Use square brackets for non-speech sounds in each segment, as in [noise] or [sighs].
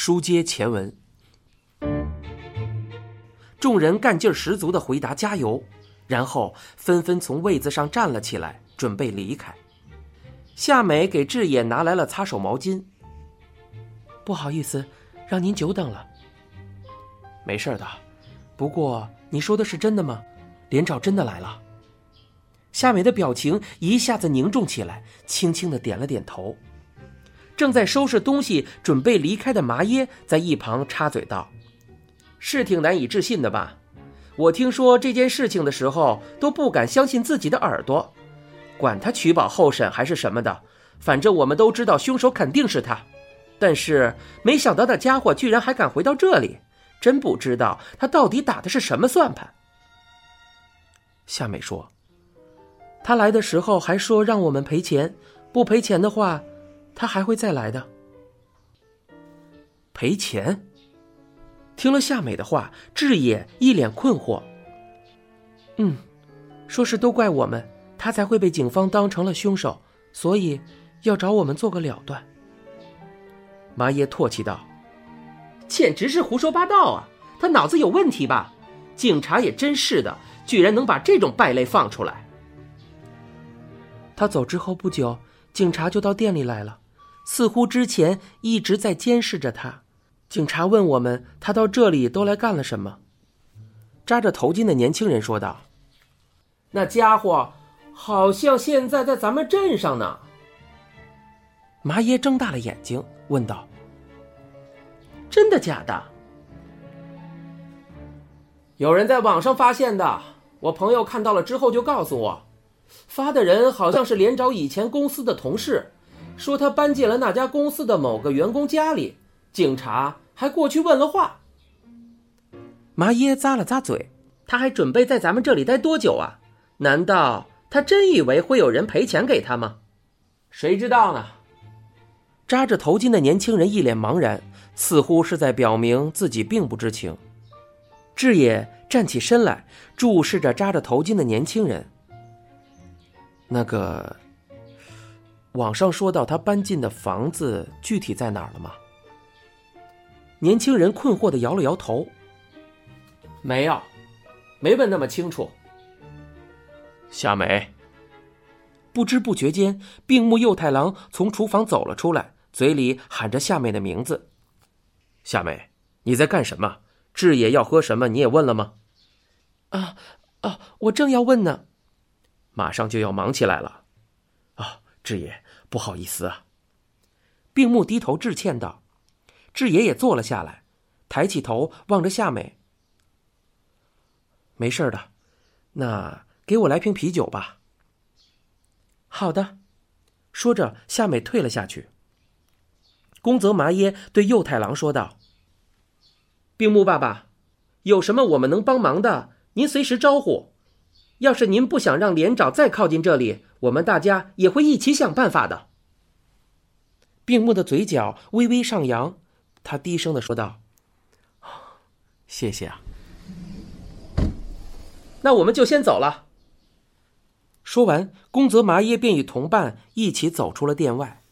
书接前文，众人干劲十足的回答“加油”，然后纷纷从位子上站了起来，准备离开。夏美给志野拿来了擦手毛巾。不好意思，让您久等了。没事的，不过你说的是真的吗？连长真的来了。夏美的表情一下子凝重起来，轻轻的点了点头。正在收拾东西准备离开的麻耶在一旁插嘴道：“是挺难以置信的吧？我听说这件事情的时候都不敢相信自己的耳朵，管他取保候审还是什么的，反正我们都知道凶手肯定是他。但是没想到那家伙居然还敢回到这里，真不知道他到底打的是什么算盘。”夏美说：“他来的时候还说让我们赔钱，不赔钱的话。”他还会再来的。赔钱。听了夏美的话，志野一脸困惑。嗯，说是都怪我们，他才会被警方当成了凶手，所以要找我们做个了断。麻耶唾弃道：“简直是胡说八道啊！他脑子有问题吧？警察也真是的，居然能把这种败类放出来。”他走之后不久，警察就到店里来了。似乎之前一直在监视着他。警察问我们：“他到这里都来干了什么？”扎着头巾的年轻人说道：“那家伙好像现在在咱们镇上呢。”麻耶睁大了眼睛问道：“真的假的？”有人在网上发现的，我朋友看到了之后就告诉我，发的人好像是连长以前公司的同事。说他搬进了那家公司的某个员工家里，警察还过去问了话。麻耶咂了咂嘴，他还准备在咱们这里待多久啊？难道他真以为会有人赔钱给他吗？谁知道呢？扎着头巾的年轻人一脸茫然，似乎是在表明自己并不知情。志野站起身来，注视着扎着头巾的年轻人。那个。网上说到他搬进的房子具体在哪儿了吗？年轻人困惑的摇了摇头。没有，没问那么清楚。夏美。不知不觉间，病木右太郎从厨房走了出来，嘴里喊着夏美的名字。夏美，你在干什么？志野要喝什么？你也问了吗？啊啊，我正要问呢。马上就要忙起来了。啊。志野，不好意思啊。病木低头致歉道。志爷也坐了下来，抬起头望着夏美。没事的，那给我来瓶啤酒吧。好的，说着，夏美退了下去。宫泽麻耶对右太郎说道：“病木爸爸，有什么我们能帮忙的，您随时招呼。要是您不想让连长再靠近这里。”我们大家也会一起想办法的。病木的嘴角微微上扬，他低声的说道：“ [sighs] 谢谢啊。”那我们就先走了。说完，宫泽麻耶便与同伴一起走出了店外。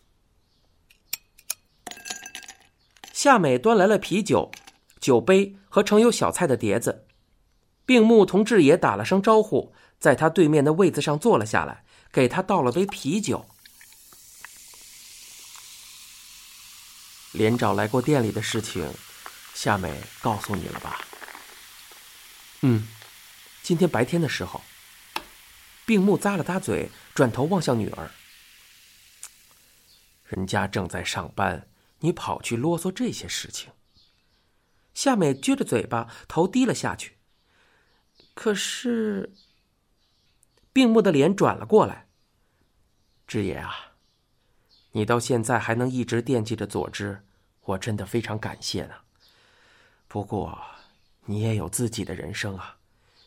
夏美端来了啤酒、酒杯和盛有小菜的碟子。病木同志也打了声招呼，在他对面的位子上坐了下来。给他倒了杯啤酒。连长来过店里的事情，夏美告诉你了吧？嗯，今天白天的时候。病木咂了咂嘴，转头望向女儿。人家正在上班，你跑去啰嗦这些事情。夏美撅着嘴巴，头低了下去。可是，病木的脸转了过来。志野啊，你到现在还能一直惦记着佐之，我真的非常感谢呢。不过，你也有自己的人生啊，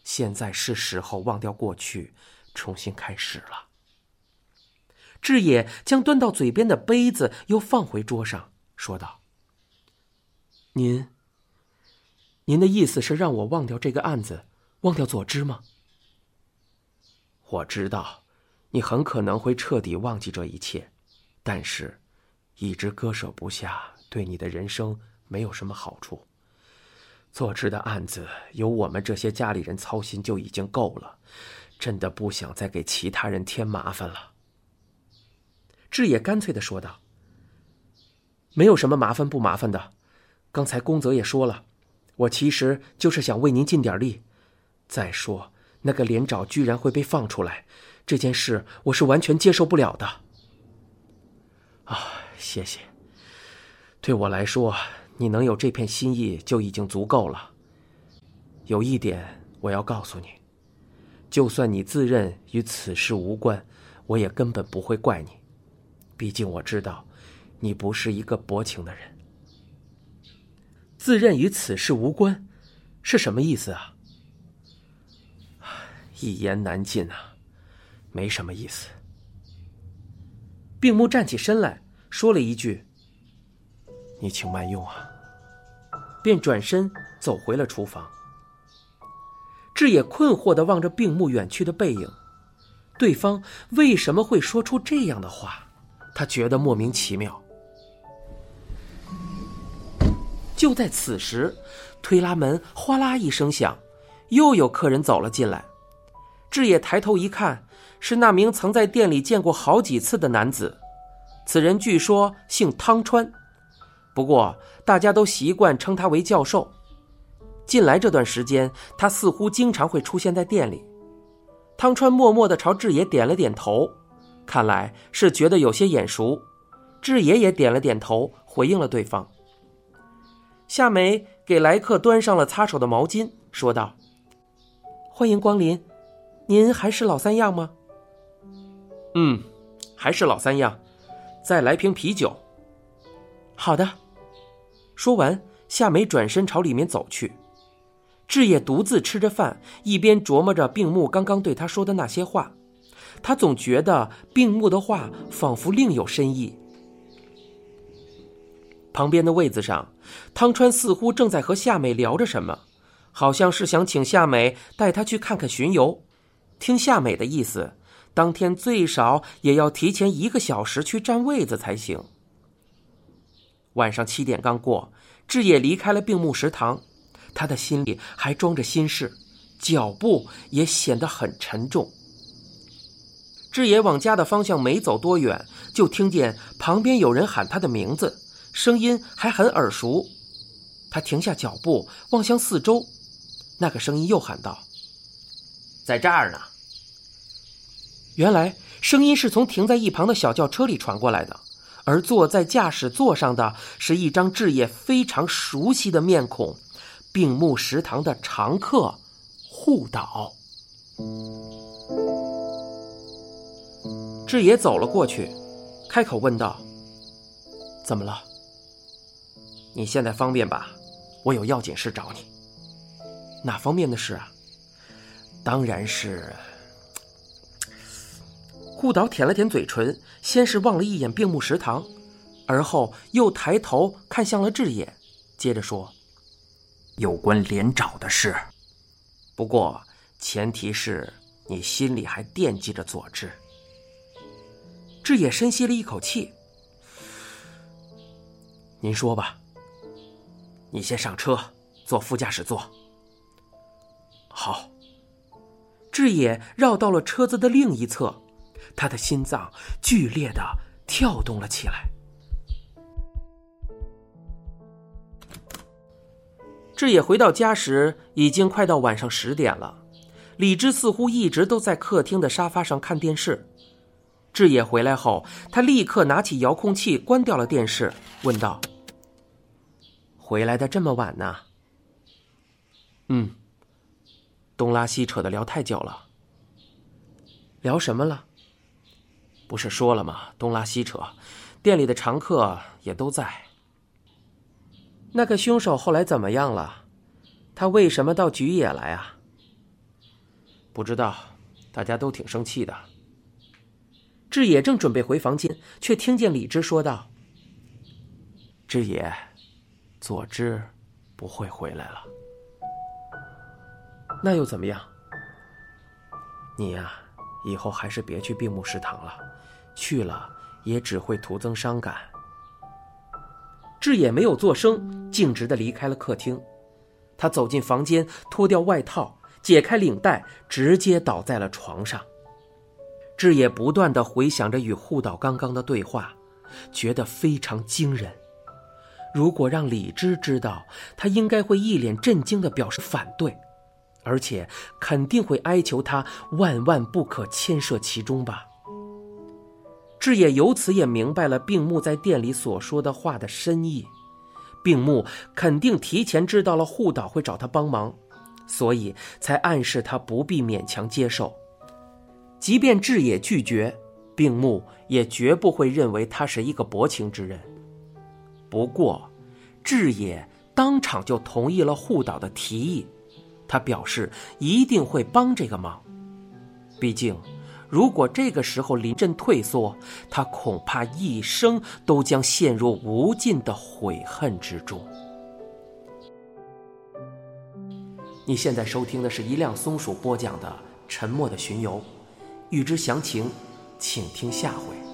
现在是时候忘掉过去，重新开始了。志野将端到嘴边的杯子又放回桌上，说道：“您，您的意思是让我忘掉这个案子，忘掉佐之吗？”我知道。你很可能会彻底忘记这一切，但是，一直割舍不下对你的人生没有什么好处。佐治的案子由我们这些家里人操心就已经够了，真的不想再给其他人添麻烦了。志野干脆的说道：“没有什么麻烦不麻烦的，刚才宫泽也说了，我其实就是想为您尽点力。再说那个连长居然会被放出来，这件事我是完全接受不了的。”啊，谢谢。对我来说。你能有这片心意就已经足够了。有一点我要告诉你，就算你自认与此事无关，我也根本不会怪你。毕竟我知道，你不是一个薄情的人。自认与此事无关，是什么意思啊？一言难尽啊，没什么意思。病木站起身来说了一句：“你请慢用啊。”便转身走回了厨房。志野困惑的望着病木远去的背影，对方为什么会说出这样的话？他觉得莫名其妙。就在此时，推拉门哗啦一声响，又有客人走了进来。志野抬头一看，是那名曾在店里见过好几次的男子，此人据说姓汤川。不过，大家都习惯称他为教授。近来这段时间，他似乎经常会出现在店里。汤川默默的朝志野点了点头，看来是觉得有些眼熟。志野也点了点头，回应了对方。夏梅给来客端上了擦手的毛巾，说道：“欢迎光临，您还是老三样吗？”“嗯，还是老三样，再来瓶啤酒。”“好的。”说完，夏梅转身朝里面走去。志也独自吃着饭，一边琢磨着病木刚刚对他说的那些话。他总觉得病木的话仿佛另有深意。旁边的位子上，汤川似乎正在和夏美聊着什么，好像是想请夏美带他去看看巡游。听夏美的意思，当天最少也要提前一个小时去占位子才行。晚上七点刚过，志野离开了病木食堂，他的心里还装着心事，脚步也显得很沉重。志野往家的方向没走多远，就听见旁边有人喊他的名字，声音还很耳熟。他停下脚步，望向四周，那个声音又喊道：“在这儿呢。”原来声音是从停在一旁的小轿车里传过来的。而坐在驾驶座上的是一张志野非常熟悉的面孔，病木食堂的常客护岛。志野走了过去，开口问道：“怎么了？你现在方便吧？我有要紧事找你。哪方面的事啊？当然是……”顾导舔了舔嘴唇，先是望了一眼病木食堂，而后又抬头看向了志野，接着说：“有关连长的事，不过前提是你心里还惦记着佐治。”志野深吸了一口气：“您说吧。你先上车，坐副驾驶座。”好。志野绕到了车子的另一侧。他的心脏剧烈的跳动了起来。志野回到家时，已经快到晚上十点了。李芝似乎一直都在客厅的沙发上看电视。志野回来后，他立刻拿起遥控器关掉了电视，问道：“回来的这么晚呢？”“嗯。”东拉西扯的聊太久了。聊什么了？不是说了吗？东拉西扯，店里的常客也都在。那个凶手后来怎么样了？他为什么到菊野来啊？不知道，大家都挺生气的。志野正准备回房间，却听见李芝说道：“志野，佐之不会回来了。那又怎么样？你呀，以后还是别去病木食堂了。”去了也只会徒增伤感。志野没有作声，径直的离开了客厅。他走进房间，脱掉外套，解开领带，直接倒在了床上。志野不断的回想着与护岛刚刚的对话，觉得非常惊人。如果让李芝知道，他应该会一脸震惊的表示反对，而且肯定会哀求他万万不可牵涉其中吧。志野由此也明白了病木在店里所说的话的深意。病木肯定提前知道了护岛会找他帮忙，所以才暗示他不必勉强接受。即便志野拒绝，病木也绝不会认为他是一个薄情之人。不过，志野当场就同意了护岛的提议，他表示一定会帮这个忙。毕竟。如果这个时候临阵退缩，他恐怕一生都将陷入无尽的悔恨之中。你现在收听的是一辆松鼠播讲的《沉默的巡游》，欲知详情，请听下回。